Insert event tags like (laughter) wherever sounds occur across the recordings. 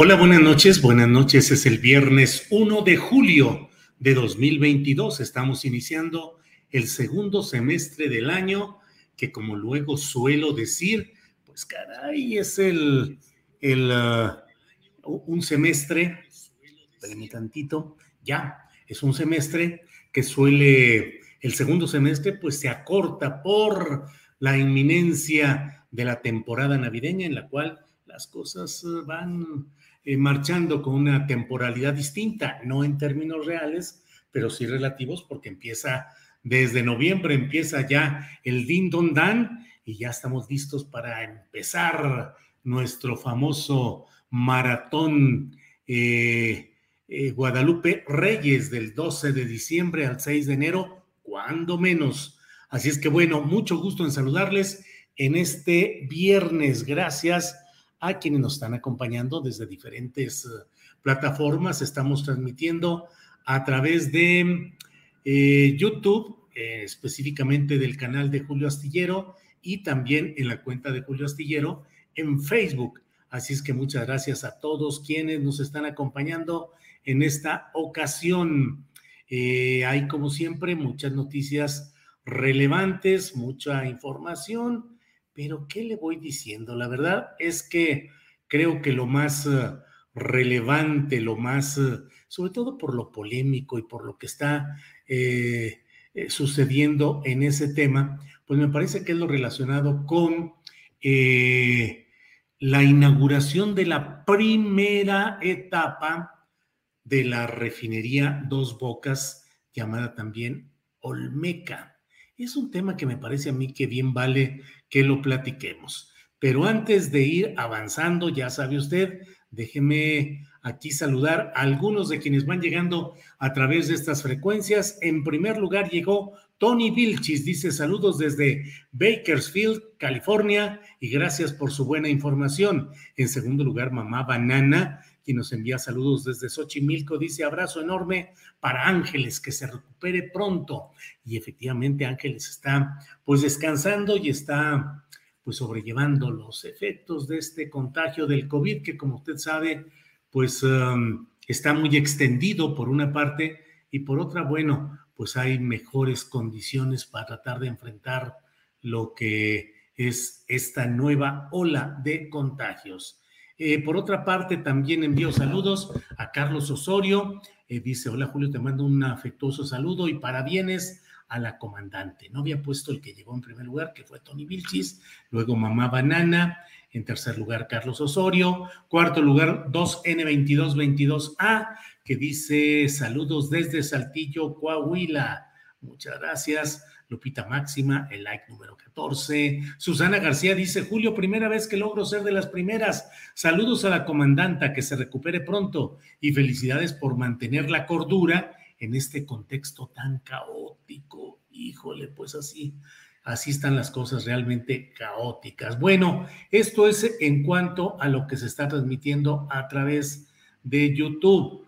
Hola, buenas noches. Buenas noches. Es el viernes 1 de julio de 2022. Estamos iniciando el segundo semestre del año, que como luego suelo decir, pues caray, es el, el uh, un semestre, espérenme tantito, ya, es un semestre que suele, el segundo semestre pues se acorta por la inminencia de la temporada navideña en la cual las cosas uh, van eh, marchando con una temporalidad distinta, no en términos reales, pero sí relativos, porque empieza desde noviembre, empieza ya el Din Don Dan y ya estamos listos para empezar nuestro famoso maratón eh, eh, Guadalupe Reyes del 12 de diciembre al 6 de enero, cuando menos. Así es que bueno, mucho gusto en saludarles en este viernes. Gracias a quienes nos están acompañando desde diferentes eh, plataformas. Estamos transmitiendo a través de eh, YouTube, eh, específicamente del canal de Julio Astillero y también en la cuenta de Julio Astillero en Facebook. Así es que muchas gracias a todos quienes nos están acompañando en esta ocasión. hay, como siempre, muchas noticias relevantes, mucha información pero ¿qué le voy diciendo? La verdad es que creo que lo más eh, relevante, lo más, eh, sobre todo por lo polémico y por lo que está eh, sucediendo en ese tema, pues me parece que es lo relacionado con la inauguración de la primera etapa de la refinería Dos Bocas, llamada también Olmeca. Es un tema que me parece a mí que bien vale que lo platiquemos. Pero antes de ir avanzando, ya sabe usted, déjeme aquí saludar a algunos de quienes van llegando a través de estas frecuencias. En primer lugar llegó Tony Vilchis, dice saludos desde Bakersfield, California, y gracias por su buena información. En segundo lugar, mamá Banana, quien nos envía saludos desde Xochimilco, dice abrazo enorme para Ángeles, que se recupere pronto. Y efectivamente Ángeles está pues descansando y está pues sobrellevando los efectos de este contagio del COVID, que como usted sabe, pues um, está muy extendido por una parte y por otra, bueno, pues hay mejores condiciones para tratar de enfrentar lo que es esta nueva ola de contagios. Eh, por otra parte, también envío saludos a Carlos Osorio. Eh, dice, hola Julio, te mando un afectuoso saludo y parabienes a la comandante. No había puesto el que llegó en primer lugar, que fue Tony Vilchis, luego Mamá Banana, en tercer lugar Carlos Osorio, cuarto lugar 2N2222A, que dice saludos desde Saltillo, Coahuila. Muchas gracias. Lupita Máxima, el like número 14. Susana García dice, Julio, primera vez que logro ser de las primeras. Saludos a la comandanta, que se recupere pronto y felicidades por mantener la cordura en este contexto tan caótico. Híjole, pues así, así están las cosas realmente caóticas. Bueno, esto es en cuanto a lo que se está transmitiendo a través de YouTube.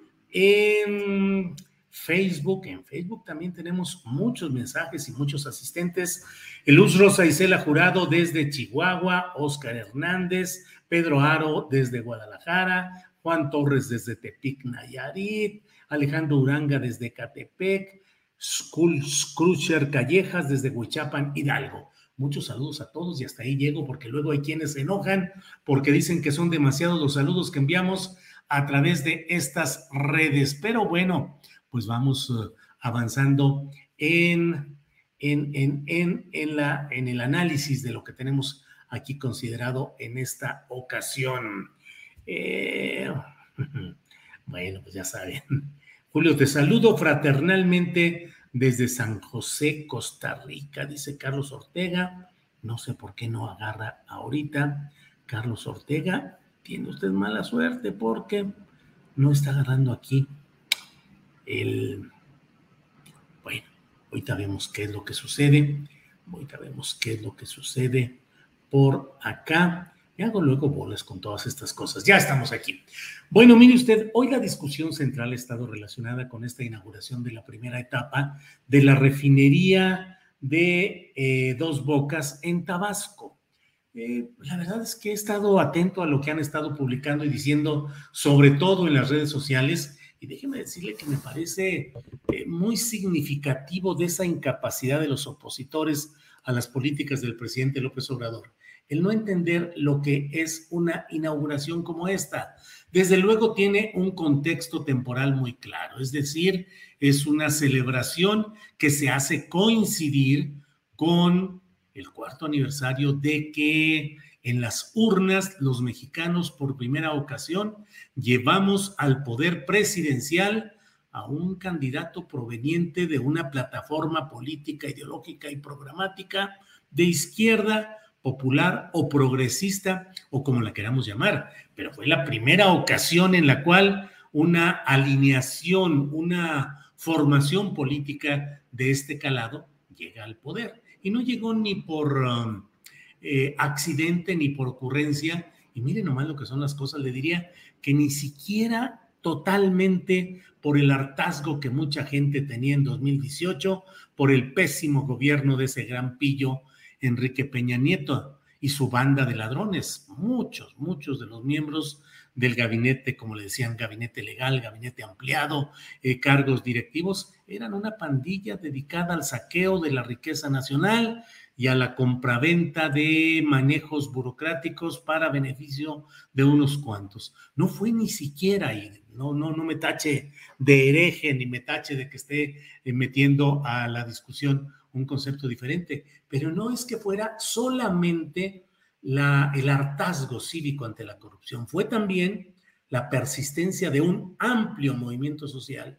Facebook. En Facebook también tenemos muchos mensajes y muchos asistentes. Luz Rosa Isela Jurado desde Chihuahua, Oscar Hernández, Pedro Aro desde Guadalajara, Juan Torres desde Tepic, Nayarit, Alejandro Uranga desde Catepec, Scrusher Callejas desde Huichapan, Hidalgo. Muchos saludos a todos y hasta ahí llego porque luego hay quienes se enojan porque dicen que son demasiados los saludos que enviamos a través de estas redes. Pero bueno, pues vamos eh, avanzando en, en, en, en, la, en el análisis de lo que tenemos aquí considerado en esta ocasión. Eh, (laughs) bueno, pues ya saben. Julio, te saludo fraternalmente desde San José, Costa Rica, dice Carlos Ortega. No sé por qué no agarra ahorita. Carlos Ortega, tiene usted mala suerte porque no está agarrando aquí el... Bueno, ahorita vemos qué es lo que sucede. Ahorita vemos qué es lo que sucede por acá. Me hago luego bolas con todas estas cosas. Ya estamos aquí. Bueno, mire usted, hoy la discusión central ha estado relacionada con esta inauguración de la primera etapa de la refinería de eh, Dos Bocas en Tabasco. Eh, la verdad es que he estado atento a lo que han estado publicando y diciendo, sobre todo en las redes sociales, y déjeme decirle que me parece eh, muy significativo de esa incapacidad de los opositores a las políticas del presidente López Obrador el no entender lo que es una inauguración como esta. Desde luego tiene un contexto temporal muy claro, es decir, es una celebración que se hace coincidir con el cuarto aniversario de que en las urnas los mexicanos por primera ocasión llevamos al poder presidencial a un candidato proveniente de una plataforma política, ideológica y programática de izquierda popular o progresista o como la queramos llamar, pero fue la primera ocasión en la cual una alineación, una formación política de este calado llega al poder. Y no llegó ni por um, eh, accidente ni por ocurrencia. Y miren nomás lo que son las cosas, le diría que ni siquiera totalmente por el hartazgo que mucha gente tenía en 2018, por el pésimo gobierno de ese gran pillo Enrique Peña Nieto y su banda de ladrones. Muchos, muchos de los miembros del gabinete, como le decían, gabinete legal, gabinete ampliado, eh, cargos directivos, eran una pandilla dedicada al saqueo de la riqueza nacional y a la compraventa de manejos burocráticos para beneficio de unos cuantos. No fue ni siquiera ahí, no, no, no me tache de hereje ni me tache de que esté eh, metiendo a la discusión un concepto diferente, pero no es que fuera solamente la, el hartazgo cívico ante la corrupción, fue también la persistencia de un amplio movimiento social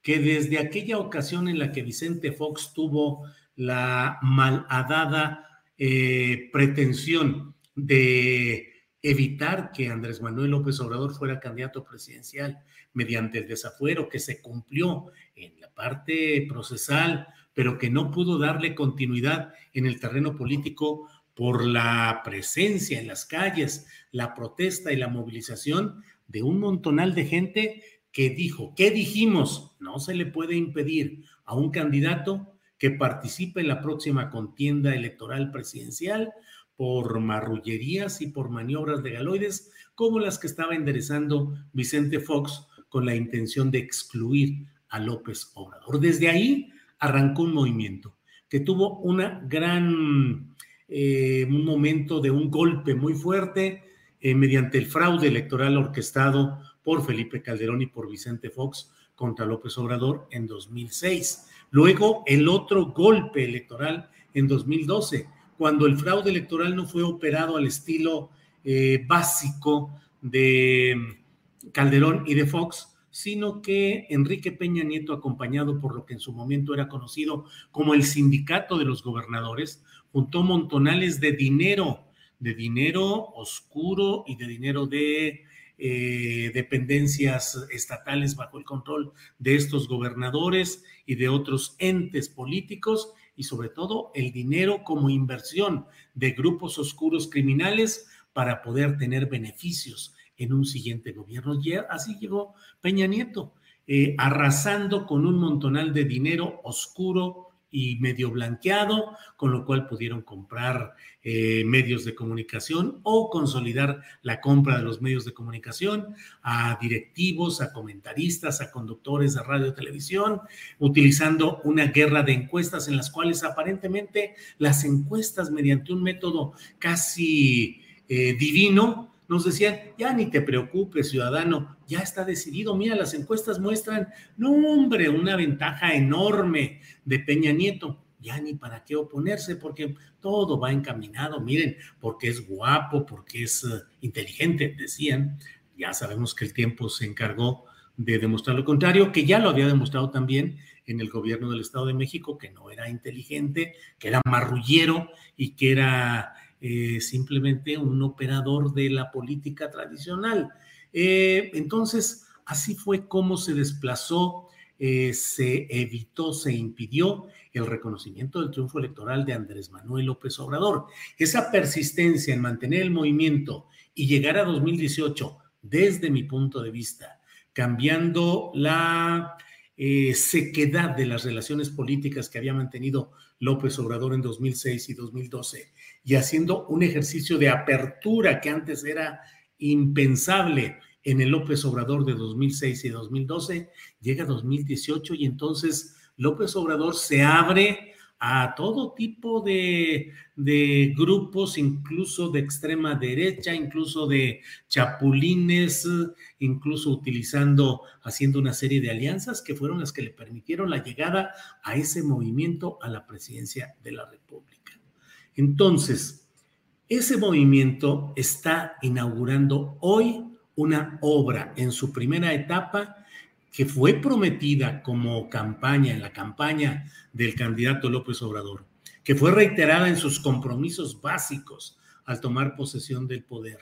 que desde aquella ocasión en la que Vicente Fox tuvo la malhadada eh, pretensión de evitar que Andrés Manuel López Obrador fuera candidato presidencial mediante el desafuero que se cumplió en la parte procesal pero que no pudo darle continuidad en el terreno político por la presencia en las calles, la protesta y la movilización de un montonal de gente que dijo, ¿qué dijimos? No se le puede impedir a un candidato que participe en la próxima contienda electoral presidencial por marrullerías y por maniobras de galoides como las que estaba enderezando Vicente Fox con la intención de excluir a López Obrador. Desde ahí arrancó un movimiento que tuvo una gran, eh, un momento de un golpe muy fuerte eh, mediante el fraude electoral orquestado por Felipe Calderón y por Vicente Fox contra López Obrador en 2006. Luego el otro golpe electoral en 2012, cuando el fraude electoral no fue operado al estilo eh, básico de Calderón y de Fox, sino que Enrique Peña Nieto, acompañado por lo que en su momento era conocido como el sindicato de los gobernadores, juntó montonales de dinero, de dinero oscuro y de dinero de eh, dependencias estatales bajo el control de estos gobernadores y de otros entes políticos y sobre todo el dinero como inversión de grupos oscuros criminales para poder tener beneficios en un siguiente gobierno. Y así llegó Peña Nieto. eh, arrasando con un montonal de dinero oscuro y medio blanqueado, con lo cual pudieron comprar eh, medios de comunicación o consolidar la compra de los medios de comunicación a directivos, a comentaristas, a conductores de radio y televisión, utilizando una guerra de encuestas en las cuales aparentemente las encuestas mediante un método casi eh, divino nos decían, ya ni te preocupes, ciudadano, ya está decidido. Mira, las encuestas muestran, no, hombre, una ventaja enorme de Peña Nieto. Ya ni para qué oponerse, porque todo va encaminado. Miren, porque es guapo, porque es eh, inteligente, decían. Ya sabemos que el tiempo se encargó de demostrar lo contrario, que ya lo había demostrado también en el gobierno del Estado de México, que no era inteligente, que era marrullero y que era eh, simplemente un operador de la política tradicional. Eh, entonces, así fue como se desplazó, eh, se evitó, se impidió el reconocimiento del triunfo electoral de Andrés Manuel López Obrador. Esa persistencia en mantener el movimiento y llegar a 2018, desde mi punto de vista, cambiando la sequedad de las relaciones políticas que había mantenido López Obrador en 2006 y 2012 y haciendo un ejercicio de apertura que antes era impensable en el López Obrador de 2006 y 2012, llega 2018 y entonces López Obrador se abre a todo tipo de, de, grupos, incluso de extrema derecha, incluso de chapulines, incluso utilizando, haciendo una serie de alianzas que fueron las que le permitieron la llegada a ese movimiento a la presidencia de la República. Entonces, ese movimiento está inaugurando hoy una obra en su primera etapa que fue prometida como campaña, en la campaña del candidato López Obrador, que fue reiterada en sus compromisos básicos al tomar posesión del poder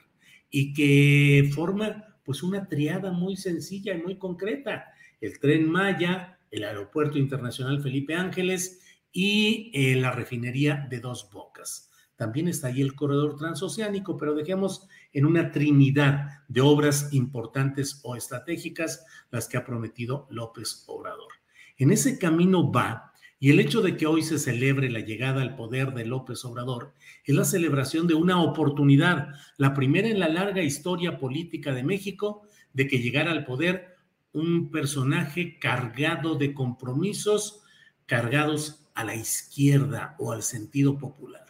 y que forma pues una triada muy sencilla y muy concreta, el tren Maya, el aeropuerto internacional Felipe Ángeles y eh, la refinería de Dos Bocas. También está ahí el corredor transoceánico, pero dejemos en una trinidad de obras importantes o estratégicas las que ha prometido López Obrador. En ese camino va, y el hecho de que hoy se celebre la llegada al poder de López Obrador es la celebración de una oportunidad, la primera en la larga historia política de México, de que llegara al poder un personaje cargado de compromisos, cargados a la izquierda o al sentido popular.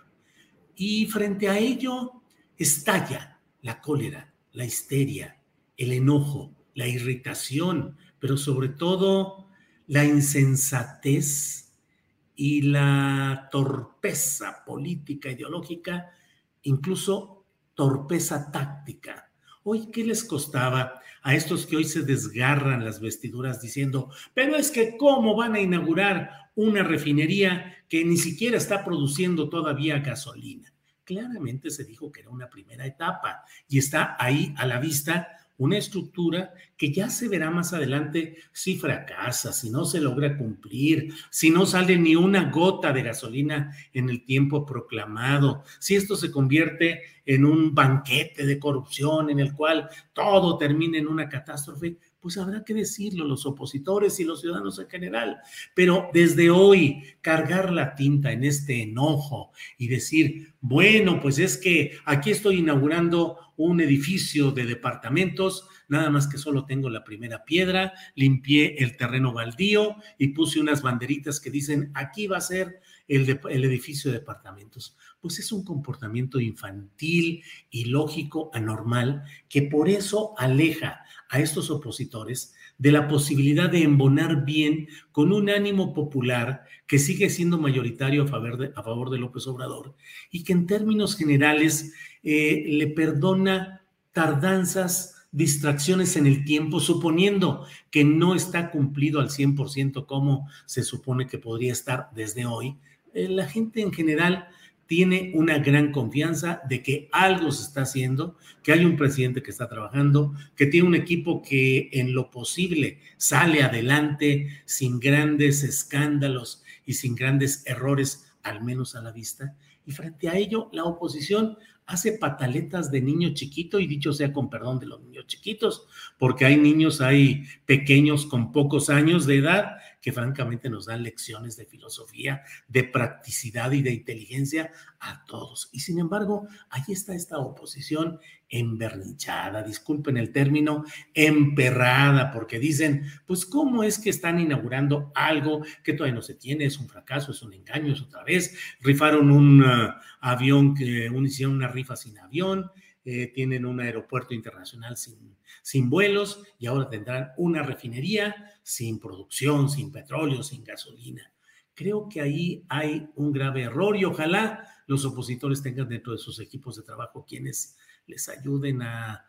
Y frente a ello estalla la cólera, la histeria, el enojo, la irritación, pero sobre todo la insensatez y la torpeza política, ideológica, incluso torpeza táctica. Hoy, ¿qué les costaba a estos que hoy se desgarran las vestiduras diciendo, pero es que cómo van a inaugurar una refinería que ni siquiera está produciendo todavía gasolina? Claramente se dijo que era una primera etapa y está ahí a la vista una estructura que ya se verá más adelante si fracasa, si no se logra cumplir, si no sale ni una gota de gasolina en el tiempo proclamado, si esto se convierte en un banquete de corrupción en el cual todo termina en una catástrofe, pues habrá que decirlo los opositores y los ciudadanos en general. Pero desde hoy, cargar la tinta en este enojo y decir, bueno, pues es que aquí estoy inaugurando un edificio de departamentos, nada más que solo tengo la primera piedra, limpié el terreno baldío y puse unas banderitas que dicen, aquí va a ser el, edificio de departamentos pues es un comportamiento infantil, ilógico, anormal, que por eso aleja a estos opositores de la posibilidad de embonar bien con un ánimo popular que sigue siendo mayoritario a favor de, a favor de López Obrador y que en términos generales eh, le perdona tardanzas, distracciones en el tiempo, suponiendo que no está cumplido al 100% como se supone que podría estar desde hoy. Eh, la gente en general tiene una gran confianza de que algo se está haciendo, que hay un presidente que está trabajando, que tiene un equipo que en lo posible sale adelante sin grandes escándalos y sin grandes errores al menos a la vista, y frente a ello la oposición hace pataletas de niño chiquito y dicho sea con perdón de los niños chiquitos, porque hay niños, hay pequeños con pocos años de edad que francamente nos dan lecciones de filosofía, de practicidad y de inteligencia a todos. Y sin embargo, ahí está esta oposición embernichada, disculpen el término, emperrada, porque dicen, pues cómo es que están inaugurando algo que todavía no se tiene, es un fracaso, es un engaño, es otra vez, rifaron un uh, avión, que hicieron una rifa sin avión, eh, tienen un aeropuerto internacional sin, sin vuelos y ahora tendrán una refinería sin producción, sin petróleo, sin gasolina. Creo que ahí hay un grave error y ojalá los opositores tengan dentro de sus equipos de trabajo quienes les ayuden a,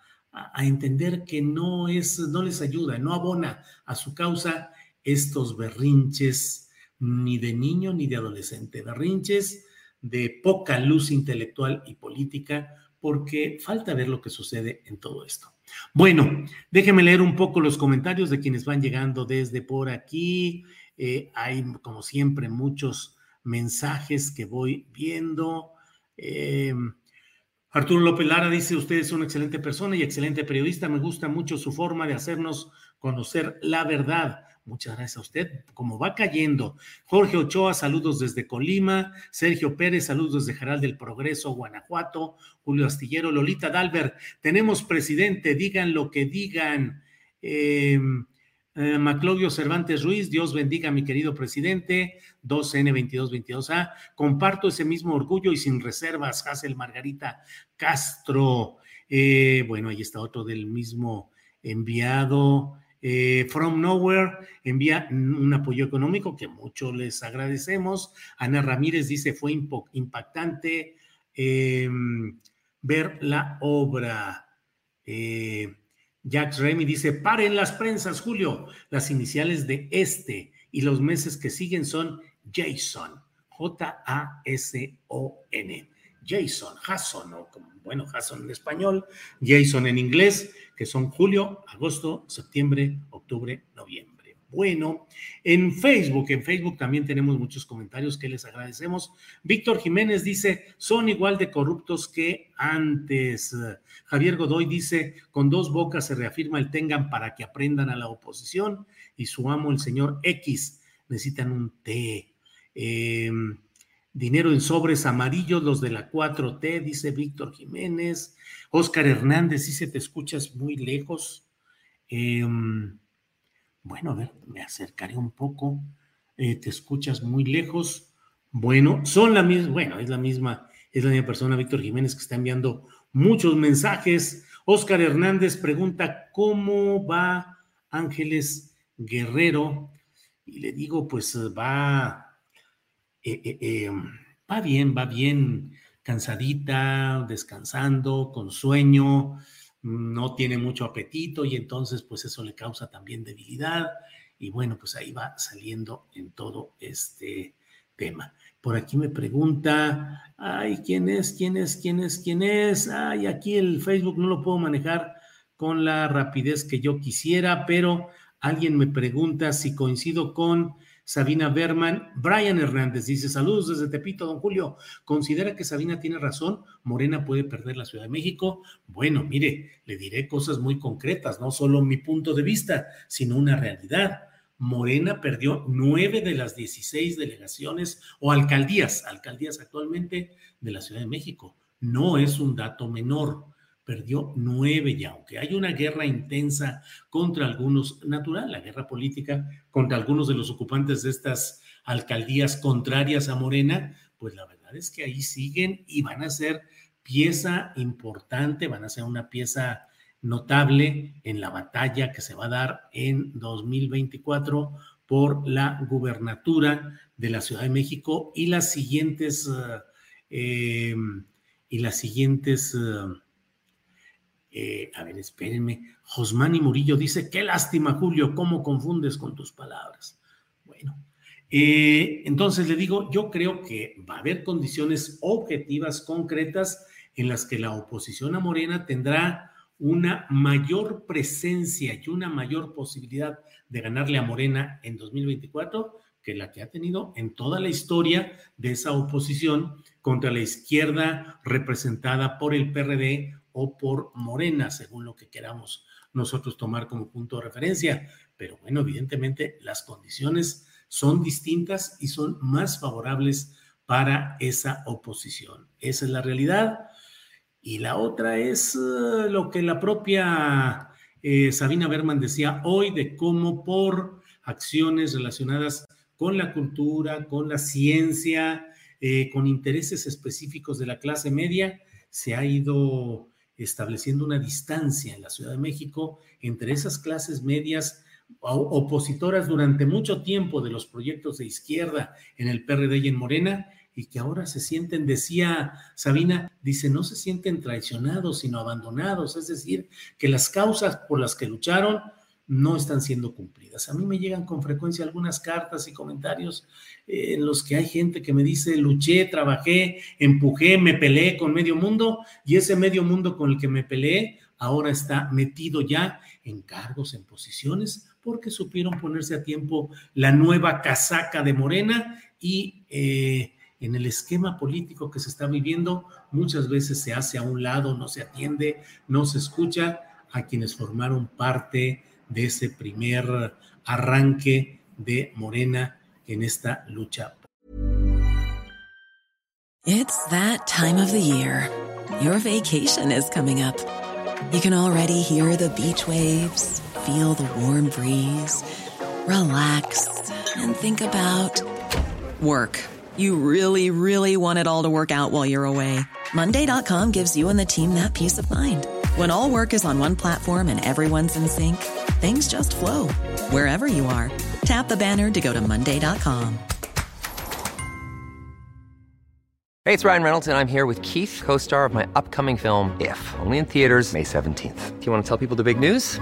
entender que no es, no les ayuda, no abona a su causa estos berrinches ni de niño ni de adolescente, berrinches de poca luz intelectual y política, porque falta ver lo que sucede en todo esto. Bueno, déjenme leer un poco los comentarios de quienes van llegando desde por aquí. Eh, hay, como siempre, muchos mensajes que voy viendo. Eh, Arturo López Lara dice, usted es una excelente persona y excelente periodista. Me gusta mucho su forma de hacernos conocer la verdad. Muchas gracias a usted. Como va cayendo. Jorge Ochoa, saludos desde Colima. Sergio Pérez, saludos desde Jaral del Progreso, Guanajuato. Julio Astillero, Lolita Dalbert, tenemos presidente, digan lo que digan. Eh, eh, Maclovio Cervantes Ruiz, Dios bendiga a mi querido presidente, 2N2222A. Comparto ese mismo orgullo y sin reservas, Hazel Margarita Castro. Eh, bueno, ahí está otro del mismo enviado. Eh, From Nowhere envía un apoyo económico que mucho les agradecemos. Ana Ramírez dice fue impactante em, ver la obra. Eh, Jack Remy dice, paren las prensas, Julio. Las iniciales de este y los meses que siguen son Jason, J-A-S-O-N. Jason, Jason, o bueno, Jason en español, Jason en inglés, que son julio, agosto, septiembre, octubre, noviembre. Bueno, en Facebook, en Facebook también tenemos muchos comentarios que les agradecemos. Víctor Jiménez dice, son igual de corruptos que antes. Javier Godoy dice, con dos bocas se reafirma el tengan para que aprendan a la oposición y su amo, el señor X, necesitan un T. Em, dinero en sobres amarillos, los de la 4T, dice Víctor Jiménez. Oscar Hernández dice, te escuchas muy lejos. Em, bueno, a ver, me acercaré un poco. Eh, te escuchas muy lejos. Bueno, son la misma, bueno, es la misma, es la misma persona, Víctor Jiménez, que está enviando muchos mensajes. Oscar Hernández pregunta, ¿cómo va Ángeles Guerrero? Y le digo, pues va, eh, eh, va bien, va bien, cansadita, descansando, con sueño no tiene mucho apetito y entonces pues eso le causa también debilidad y bueno, pues ahí va saliendo en todo este tema. Por aquí me pregunta, ay, ¿quién es? ¿Quién es? ¿Quién es? ¿Quién es? Ay, aquí el Facebook no lo puedo manejar con la rapidez que yo quisiera, pero alguien me pregunta si coincido con Sabina Berman. Brian Hernández dice, saludos desde Tepito, don Julio. ¿Considera que Sabina tiene razón? Morena puede perder la Ciudad de México. Bueno, mire, le diré cosas muy concretas, no solo mi punto de vista, sino una realidad. Morena perdió nueve de las 16 delegaciones o alcaldías, alcaldías actualmente de la Ciudad de México. No es un dato menor perdió nueve y aunque hay una guerra intensa contra algunos, natural, la guerra política contra algunos de los ocupantes de estas alcaldías contrarias a Morena, pues la verdad es que ahí siguen y van a ser pieza importante, van a ser una pieza notable en la batalla que se va a dar en 2024 por la gubernatura de la Ciudad de México y las siguientes eh, y las siguientes eh, eh, a ver, espérenme. Josmani Murillo dice, qué lástima, Julio, cómo confundes con tus palabras. Bueno, eh, entonces le digo, yo creo que va a haber condiciones objetivas, concretas, en las que la oposición a Morena tendrá una mayor presencia y una mayor posibilidad de ganarle a Morena en 2024 que la que ha tenido en toda la historia de esa oposición contra la izquierda representada por el PRD o por Morena, según lo que queramos nosotros tomar como punto de referencia. Pero bueno, evidentemente las condiciones son distintas y son más favorables para esa oposición. Esa es la realidad. Y la otra es eh, lo que la propia eh, Sabina Berman decía hoy de cómo por acciones relacionadas con la cultura, con la ciencia, eh, con intereses específicos de la clase media, se ha ido estableciendo una distancia en la Ciudad de México entre esas clases medias opositoras durante mucho tiempo de los proyectos de izquierda en el PRD y en Morena y que ahora se sienten, decía Sabina, dice, no se sienten traicionados, sino abandonados, es decir, que las causas por las que lucharon no están siendo cumplidas. A mí me llegan con frecuencia algunas cartas y comentarios eh, en los que hay gente que me dice, luché, trabajé, empujé, me peleé con medio mundo y ese medio mundo con el que me peleé ahora está metido ya en cargos, en posiciones, porque supieron ponerse a tiempo la nueva casaca de Morena y eh, en el esquema político que se está viviendo muchas veces se hace a un lado, no se atiende, no se escucha a quienes formaron parte de ese primer arranque de Morena en esta lucha. It's that time of the year. Your vacation is coming up. You can already hear the beach waves, feel the warm breeze, relax and think about work. You really, really want it all to work out while you're away. Monday.com gives you and the team that peace of mind. When all work is on one platform and everyone's in sync, things just flow wherever you are. Tap the banner to go to Monday.com. Hey, it's Ryan Reynolds, and I'm here with Keith, co star of my upcoming film, If, only in theaters, May 17th. Do you want to tell people the big news?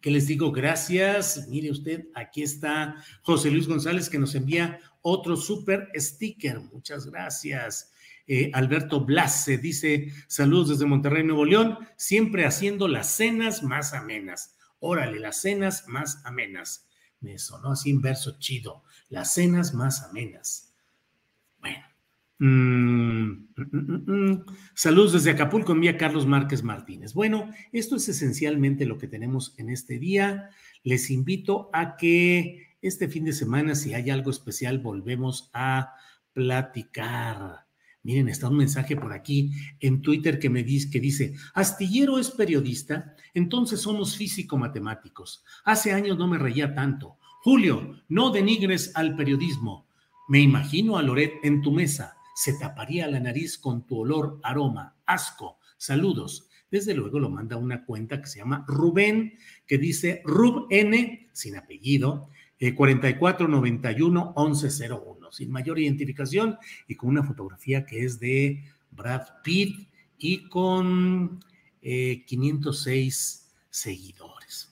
¿Qué les digo? Gracias. Mire usted, aquí está José Luis González que nos envía otro super sticker. Muchas gracias. Eh, Alberto Blase dice, saludos desde Monterrey, Nuevo León, siempre haciendo las cenas más amenas. Órale, las cenas más amenas. Me sonó así en verso chido. Las cenas más amenas. Bueno, Mm, mm, mm, Saludos desde Acapulco, envía Carlos Márquez Martínez. Bueno, esto es esencialmente lo que tenemos en este día. Les invito a que este fin de semana, si hay algo especial, volvemos a platicar. Miren, está un mensaje por aquí en Twitter que me dice, que dice, Astillero es periodista, entonces somos físico-matemáticos. Hace años no me reía tanto. Julio, no denigres al periodismo. Me imagino a Loret en tu mesa se taparía la nariz con tu olor, aroma, asco. Saludos. Desde luego lo manda una cuenta que se llama Rubén, que dice Rub N, sin apellido, eh, 4491-1101, sin mayor identificación y con una fotografía que es de Brad Pitt y con 506 eh, seguidores.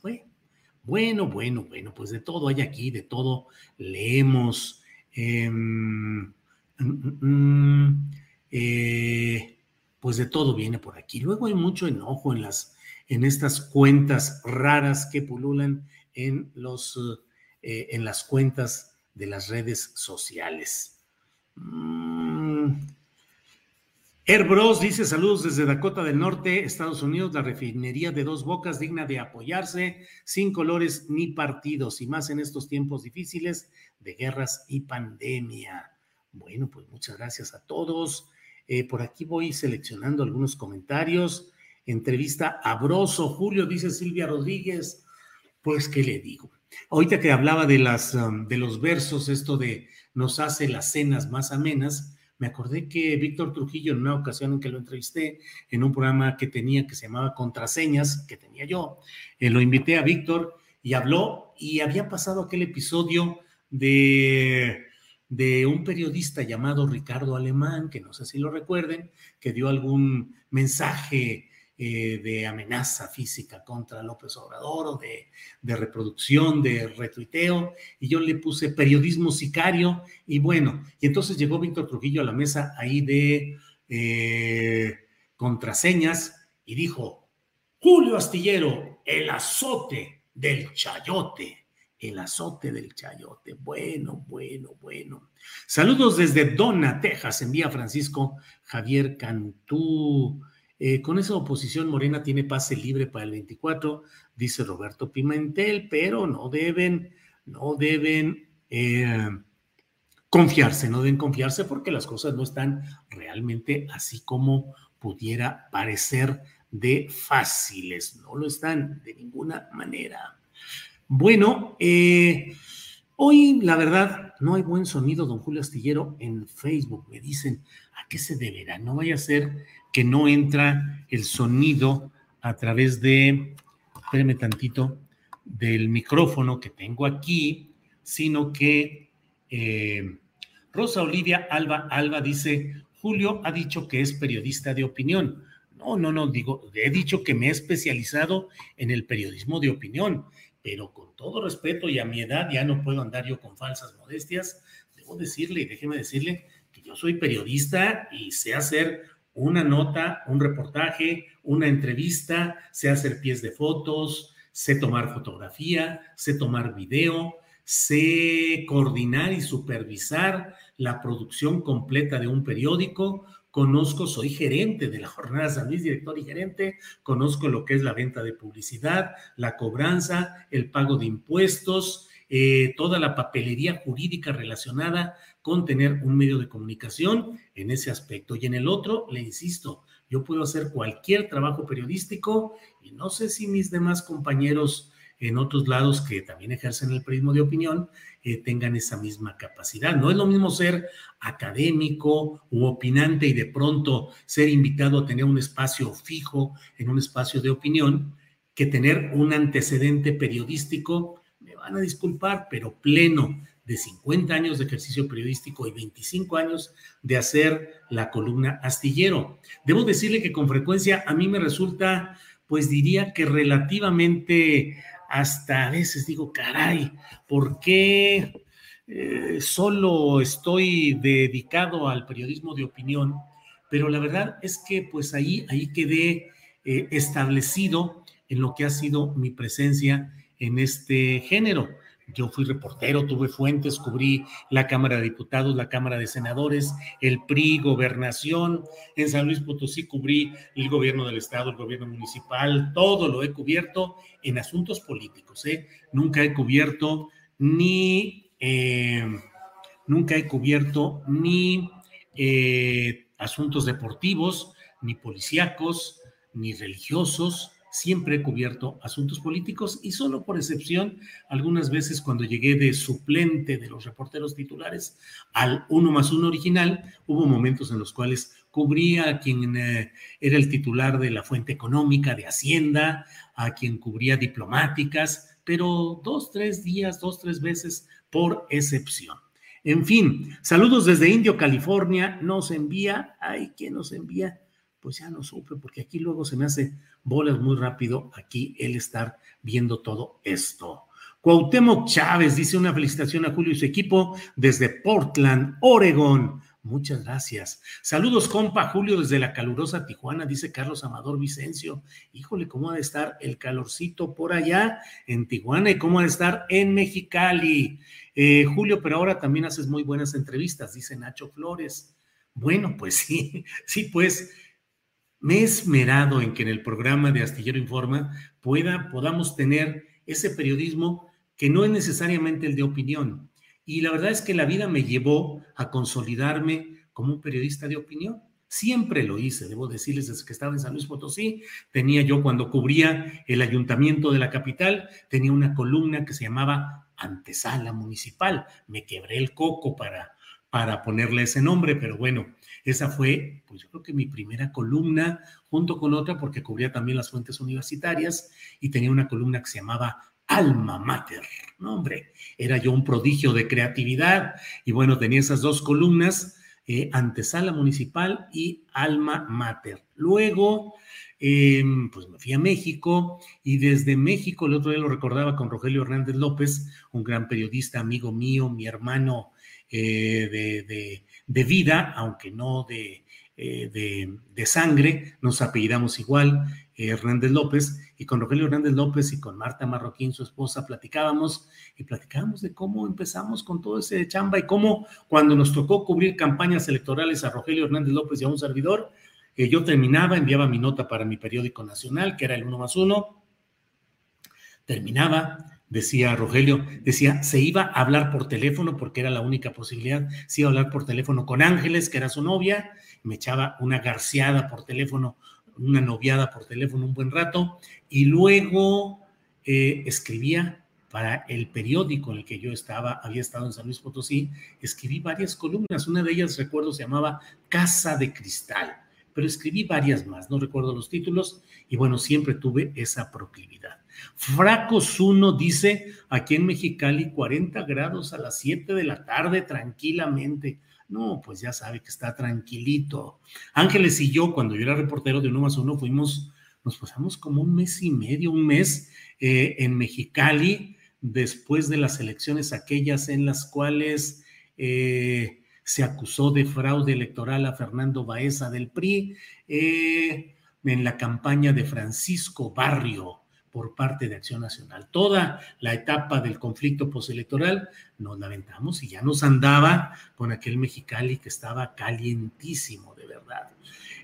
Bueno, bueno, bueno, pues de todo hay aquí, de todo leemos. Em, eh, pues de todo viene por aquí. Luego hay mucho enojo en las en estas cuentas raras que pululan en los eh, en las cuentas de las redes sociales. Airbros dice saludos desde Dakota del Norte, Estados Unidos, la refinería de dos bocas digna de apoyarse, sin colores ni partidos, y más en estos tiempos difíciles de guerras y pandemia. Bueno, pues muchas gracias a todos. Eh, por aquí voy seleccionando algunos comentarios. Entrevista a Broso, Julio, dice Silvia Rodríguez. Pues, ¿qué le digo? Ahorita que hablaba de, las, um, de los versos, esto de nos hace las cenas más amenas, me acordé que Víctor Trujillo, en una ocasión en que lo entrevisté, en un programa que tenía que se llamaba Contraseñas, que tenía yo, eh, lo invité a Víctor y habló y había pasado aquel episodio de de un periodista llamado Ricardo Alemán, que no sé si lo recuerden, que dio algún mensaje eh, de amenaza física contra López Obrador o de, reproducción, de retuiteo, y yo le puse periodismo sicario, y bueno, y entonces llegó Víctor Trujillo a la mesa ahí de eh, contraseñas y dijo, Julio Astillero, el azote del chayote. El azote del chayote. Bueno, bueno, bueno. Saludos desde Dona, Texas, envía Francisco Javier Cantú. Eh, con esa oposición, Morena tiene pase libre para el 24, dice Roberto Pimentel, pero no deben, no deben eh, confiarse, no deben confiarse porque las cosas no están realmente así como pudiera parecer de fáciles, no lo están de ninguna manera. Bueno, eh, hoy la verdad no hay buen sonido, don Julio Astillero, en Facebook. Me dicen, ¿a qué se deberá? No vaya a ser que no entra el sonido a través de, espérame tantito, del micrófono que tengo aquí, sino que eh, Rosa Olivia Alba Alba dice, Julio ha dicho que es periodista de opinión. No, no, no, digo, he dicho que me he especializado en el periodismo de opinión, pero con todo respeto y a mi edad ya no puedo andar yo con falsas modestias. Debo decirle y déjeme decirle que yo soy periodista y sé hacer una nota, un reportaje, una entrevista, sé hacer pies de fotos, sé tomar fotografía, sé tomar video, sé coordinar y supervisar la producción completa de un periódico, conozco, soy gerente de la Jornada San Luis, director y gerente, conozco lo que es la venta de publicidad, la cobranza, el pago de impuestos, eh, toda la papelería jurídica relacionada con tener un medio de comunicación en ese aspecto. Y en el otro, le insisto, yo puedo hacer cualquier trabajo periodístico y no sé si mis demás compañeros en otros lados que también ejercen el periodismo de opinión eh, tengan esa misma capacidad. No es lo mismo ser académico u opinante y de pronto ser invitado a tener un espacio fijo en un espacio de opinión que tener un antecedente periodístico, me van a disculpar, pero pleno de 50 años de ejercicio periodístico y 25 años de hacer la columna astillero. Debo decirle que con frecuencia a mí me resulta, pues diría que relativamente hasta a veces digo, caray, ¿por qué eh, solo estoy dedicado al periodismo de opinión? Pero la verdad es que pues ahí, ahí quedé eh, establecido en lo que ha sido mi presencia en este género. Yo fui reportero, tuve fuentes, cubrí la Cámara de Diputados, la Cámara de Senadores, el PRI, gobernación. En San Luis Potosí cubrí el gobierno del Estado, el gobierno municipal, todo lo he cubierto en asuntos políticos. ¿eh? Nunca he cubierto ni, eh, nunca he cubierto ni eh, asuntos deportivos, ni policíacos, ni religiosos siempre he cubierto asuntos políticos y solo por excepción, algunas veces cuando llegué de suplente de los reporteros titulares al uno más uno original, hubo momentos en los cuales cubría a quien eh, era el titular de la fuente económica de Hacienda, a quien cubría diplomáticas, pero dos, tres días, dos, tres veces por excepción. En fin, saludos desde Indio, California. Nos envía, ay, ¿quién nos envía? Pues ya no supe, porque aquí luego se me hace bolas muy rápido aquí el estar viendo todo esto. Cuauhtémoc Chávez dice una felicitación a Julio y su equipo desde Portland, Oregon. Muchas gracias. Saludos, compa Julio, desde la calurosa Tijuana, dice Carlos Amador Vicencio. Híjole, ¿cómo ha de estar el calorcito por allá en Tijuana y cómo ha de estar en Mexicali? Eh, Julio, pero ahora también haces muy buenas entrevistas, dice Nacho Flores. Bueno, pues (laughs) sí, sí, pues me he esmerado en que en el programa de Astillero Informa pueda, podamos tener ese periodismo que no es necesariamente el de opinión. Y la verdad es que la vida me llevó a consolidarme como un periodista de opinión. Siempre lo hice, debo decirles, desde que estaba en San Luis Potosí, tenía yo cuando cubría el ayuntamiento de la capital, tenía una columna que se llamaba Antesala Municipal. Me quebré el coco para, para ponerle ese nombre, pero bueno, esa fue, pues yo creo que mi primera columna, junto con otra, porque cubría también las fuentes universitarias y tenía una columna que se llamaba alma mater. No, hombre, era yo un prodigio de creatividad y bueno, tenía esas dos columnas, eh, antesala municipal y alma mater. Luego, em, pues me fui a México y desde México, el otro día lo recordaba con Rogelio Hernández López, un gran periodista, amigo mío, mi hermano eh, de, de, vida, aunque no de, eh, de, de, sangre, nos apellidamos igual, eh, Hernández López, y con Rogelio Hernández López y con Marta Marroquín, su esposa, platicábamos y platicábamos de cómo empezamos con todo ese chamba y cómo cuando nos tocó cubrir campañas electorales a Rogelio Hernández López y a un servidor, eh, yo terminaba, enviaba mi nota para mi periódico nacional, que era el uno más uno, terminaba, decía Rogelio, decía, se iba a hablar por teléfono porque era la única posibilidad, se iba a hablar por teléfono con Ángeles, que era su novia, me echaba una garciada por teléfono una noviada por teléfono un buen rato y luego eh, escribía para el periódico en el que yo estaba, había estado en San Luis Potosí, escribí varias columnas, una de ellas recuerdo se llamaba Casa de Cristal, pero escribí varias más, no recuerdo los títulos y bueno, siempre tuve esa proclividad. Fracos 1 dice, aquí en Mexicali 40 grados a las 7 de la tarde tranquilamente. No, pues ya sabe que está tranquilito. Ángeles y yo, cuando yo era reportero de Uno más Uno, fuimos, nos pasamos como un mes y medio, un mes eh, en Mexicali, después de las elecciones aquellas en las cuales eh, se acusó de fraude electoral a Fernando Baeza del PRI, eh, en la campaña de Francisco Barrio por parte de Acción Nacional. Toda la etapa del conflicto postelectoral nos lamentamos y ya nos andaba con aquel Mexicali que estaba calientísimo, de verdad.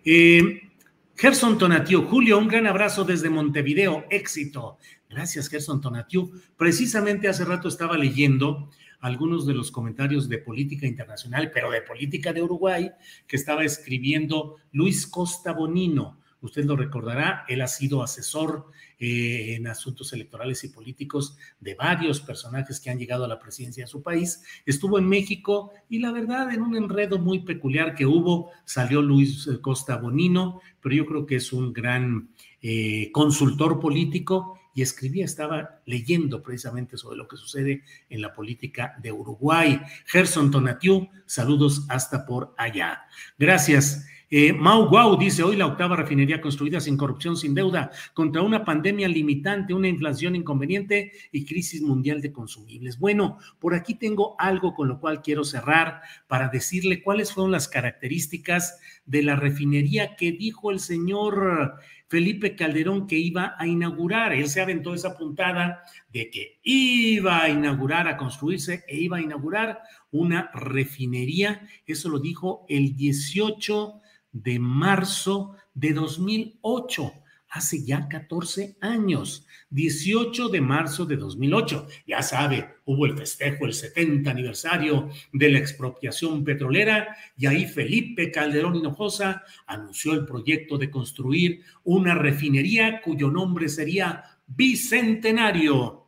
Eh, Gerson Tonatiu, Julio, un gran abrazo desde Montevideo, éxito. Gracias, Gerson Tonatiu. Precisamente hace rato estaba leyendo algunos de los comentarios de política internacional, pero de política de Uruguay, que estaba escribiendo Luis Costa Bonino. Usted lo recordará, él ha sido asesor eh, en asuntos electorales y políticos de varios personajes que han llegado a la presidencia de su país. Estuvo en México y la verdad, en un enredo muy peculiar que hubo, salió Luis Costa Bonino, pero yo creo que es un gran eh, consultor político y escribía, estaba leyendo precisamente sobre lo que sucede en la política de Uruguay. Gerson Tonatiu, saludos hasta por allá. Gracias. Eh, Mau Guau dice, hoy la octava refinería construida sin corrupción, sin deuda, contra una pandemia limitante, una inflación inconveniente y crisis mundial de consumibles. Bueno, por aquí tengo algo con lo cual quiero cerrar para decirle cuáles fueron las características de la refinería que dijo el señor Felipe Calderón que iba a inaugurar. Él se aventó esa puntada de que iba a inaugurar, a construirse e iba a inaugurar una refinería. Eso lo dijo el 18 de marzo de 2008, hace ya 14 años, 18 de marzo de 2008. Ya sabe, hubo el festejo, el 70 aniversario de la expropiación petrolera y ahí Felipe Calderón Hinojosa anunció el proyecto de construir una refinería cuyo nombre sería Bicentenario.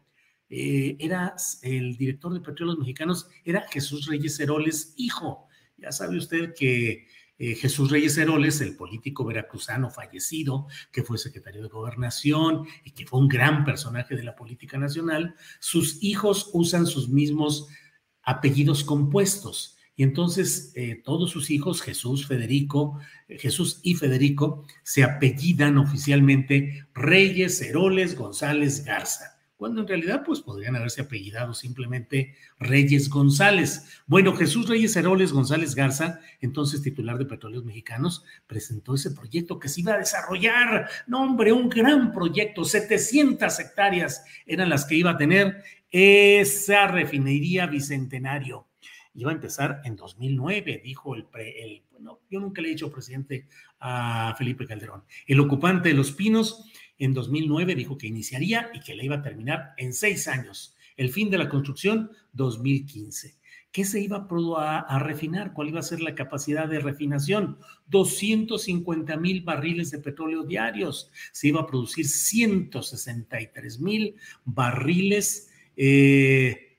Eh, era el director de Petróleos Mexicanos, era Jesús Reyes Heroles, hijo. Ya sabe usted que eh, Jesús Reyes Heroles, el político veracruzano fallecido, que fue secretario de gobernación y que fue un gran personaje de la política nacional, sus hijos usan sus mismos apellidos compuestos. Y entonces eh, todos sus hijos, Jesús, Federico, eh, Jesús y Federico, se apellidan oficialmente Reyes Heroles González Garza cuando en realidad pues podrían haberse apellidado simplemente Reyes González. Bueno, Jesús Reyes Heroles González Garza, entonces titular de Petróleos Mexicanos, presentó ese proyecto que se iba a desarrollar. No, hombre, un gran proyecto, 700 hectáreas eran las que iba a tener esa refinería Bicentenario. Iba a empezar en 2009, dijo el, el bueno, yo nunca le he dicho presidente a Felipe Calderón. El ocupante de Los Pinos en 2009 dijo que iniciaría y que la iba a terminar en seis años. El fin de la construcción, 2015. ¿Qué se iba a, refinar? ¿Cuál iba a ser la capacidad de refinación? 250 mil barriles de petróleo diarios. Se iba a producir 163 mil barriles eh,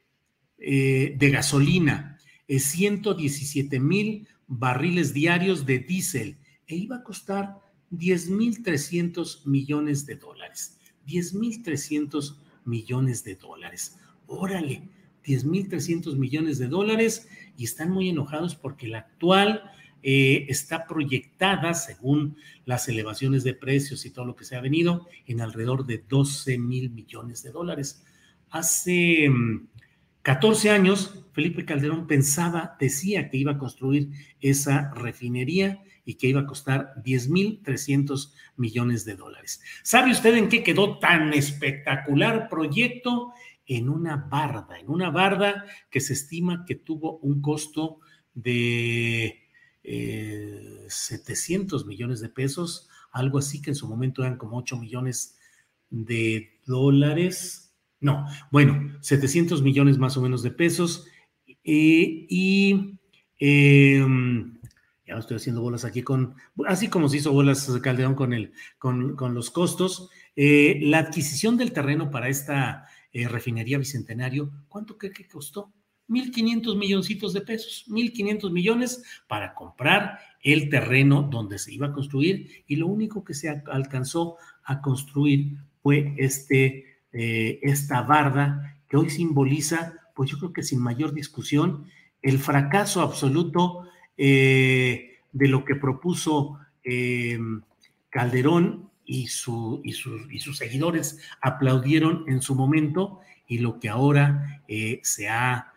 eh, de gasolina, 117 eh, mil barriles diarios de diésel. E iba a costar 10.300 millones de dólares. 10.300 millones de dólares. Órale, 10.300 millones de dólares y están muy enojados porque la actual eh, está proyectada, según las elevaciones de precios y todo lo que se ha venido, en alrededor de 12 mil millones de dólares. Hace 14 mm, años, Felipe Calderón pensaba, decía que iba a construir esa refinería y que iba a costar 10.300 millones de dólares. ¿Sabe usted en qué quedó tan espectacular proyecto? En una barda, en una barda que se estima que tuvo un costo de 700 eh, millones de pesos, algo así que en su momento eran como 8 millones de dólares. No, bueno, 700 millones más o menos de pesos. Eh, y em, ya estoy haciendo bolas aquí con, así como se hizo bolas Calderón con, el, con, con los costos. Eh, la adquisición del terreno para esta refinería Bicentenario, ¿cuánto cree que costó? 1.500 milloncitos de pesos, 1.500 millones para comprar el terreno donde se iba a construir y lo único que se alcanzó a construir fue este, eh, esta barda que hoy simboliza, pues yo creo que sin mayor discusión, el fracaso absoluto eh, de lo que propuso eh, Calderón y, su, y, y, sus seguidores aplaudieron en su momento y lo que ahora se ha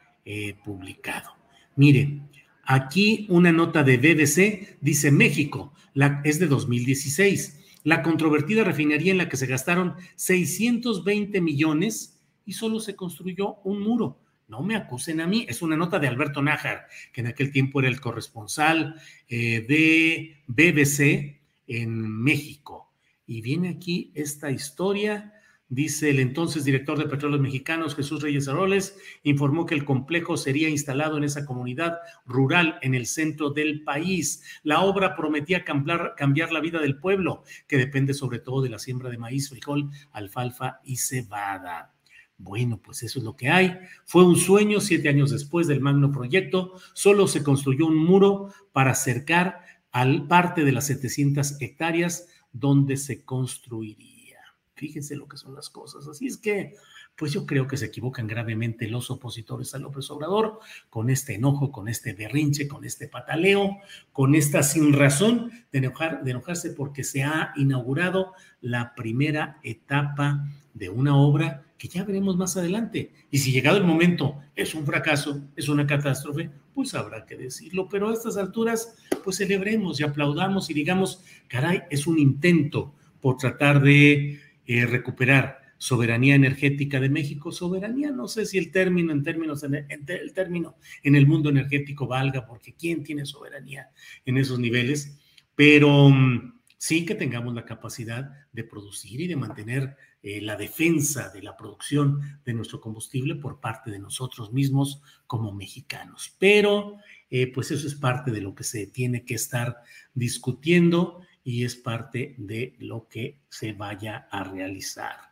publicado. Mire, aquí una nota de BBC dice México, la, es de 2016. La controvertida refinería en la que se gastaron 620 millones y solo se construyó un muro. No me acusen a mí, es una nota de Alberto Nájar, que en aquel tiempo era el corresponsal eh, de BBC en México. Y viene aquí esta historia Dice el entonces director de Petróleos Mexicanos, Jesús Reyes Aroles, informó que el complejo sería instalado en esa comunidad rural en el centro del país. La obra prometía cambiar, cambiar la vida del pueblo, que depende sobre todo de la siembra de maíz, frijol, alfalfa y cebada. Bueno, pues eso es lo que hay. Fue un sueño siete años después del magno proyecto. Solo se construyó un muro para acercar al parte de las 700 hectáreas donde se construiría. Fíjense lo que son las cosas. Así es que, pues yo creo que se equivocan gravemente los opositores a López Obrador con este enojo, con este berrinche, con este pataleo, con esta sin razón de, enojar, de enojarse porque se ha inaugurado la primera etapa de una obra que ya veremos más adelante. Y si llegado el momento es un fracaso, es una catástrofe, pues habrá que decirlo. Pero a estas alturas, pues celebremos y aplaudamos y digamos, caray, es un intento por tratar de eh, recuperar soberanía energética de México. Soberanía, no sé si el término en términos, en el, término en el mundo energético valga, porque ¿quién tiene soberanía en esos niveles? Pero mm, sí que tengamos la capacidad de producir y de mantener eh, la defensa de la producción de nuestro combustible por parte de nosotros mismos como mexicanos. Pero, eh, pues eso es parte de lo que se tiene que estar discutiendo y es parte de lo que se vaya a realizar.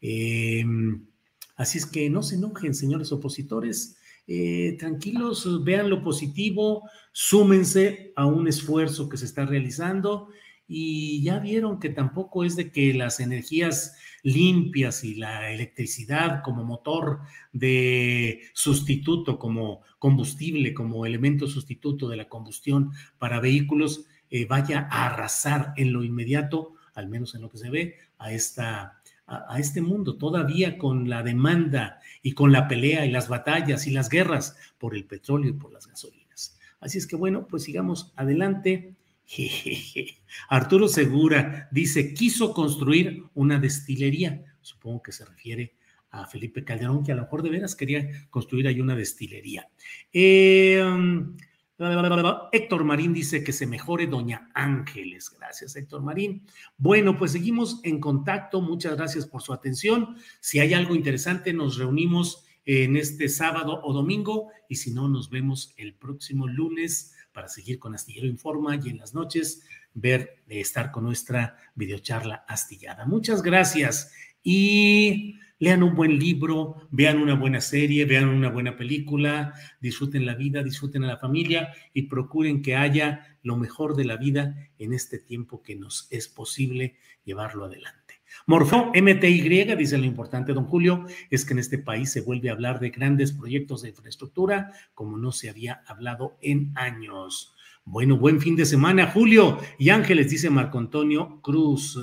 Em, así es que no se enojen, señores opositores. Eh, tranquilos, vean lo positivo, súmense a un esfuerzo que se está realizando y ya vieron que tampoco es de que las energías limpias y la electricidad como motor de sustituto, como combustible, como elemento sustituto de la combustión para vehículos, eh, vaya a arrasar en lo inmediato, al menos en lo que se ve, a, esta, a, este mundo, todavía con la demanda y con la pelea y las batallas y las guerras por el petróleo y por las gasolinas. Así es que bueno, pues sigamos adelante. (laughs) Arturo Segura dice, quiso construir una destilería. Supongo que se refiere a Felipe Calderón, que a lo mejor de veras quería construir ahí una destilería. Eh, Héctor Marín dice que se mejore Doña Ángeles. Gracias, Héctor Marín. Bueno, pues seguimos en contacto. Muchas gracias por su atención. Si hay algo interesante, nos reunimos en este sábado o domingo y si no, nos vemos el próximo lunes para seguir con Astillero Informa y en las noches ver, estar con nuestra videocharla astillada. Muchas gracias y lean un buen libro, vean una buena serie, vean una buena película, disfruten la vida, disfruten a la familia y procuren que haya lo mejor de la vida en este tiempo que nos es posible llevarlo adelante. Morfeo MTY dice lo importante, don Julio, es que en este país se vuelve a hablar de grandes proyectos de infraestructura como no se había hablado en años. Bueno, buen fin de semana, Julio. Y Ángeles, dice Marco Antonio Cruz.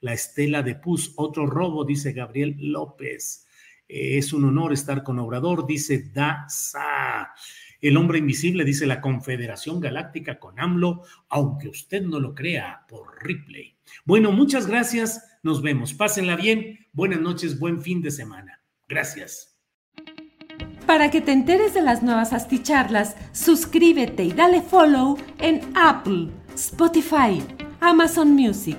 La estela de Pus, otro robo, dice Gabriel López. es un honor estar con Obrador, dice Daza. El hombre invisible, dice la Confederación Galáctica con AMLO, aunque usted no lo crea, por Ripley. Bueno, muchas gracias. Nos vemos. Pásenla bien. Buenas noches, buen fin de semana. Gracias. Para que te enteres de las nuevas asticharlas, suscríbete y dale follow en Apple, Spotify, Amazon Music,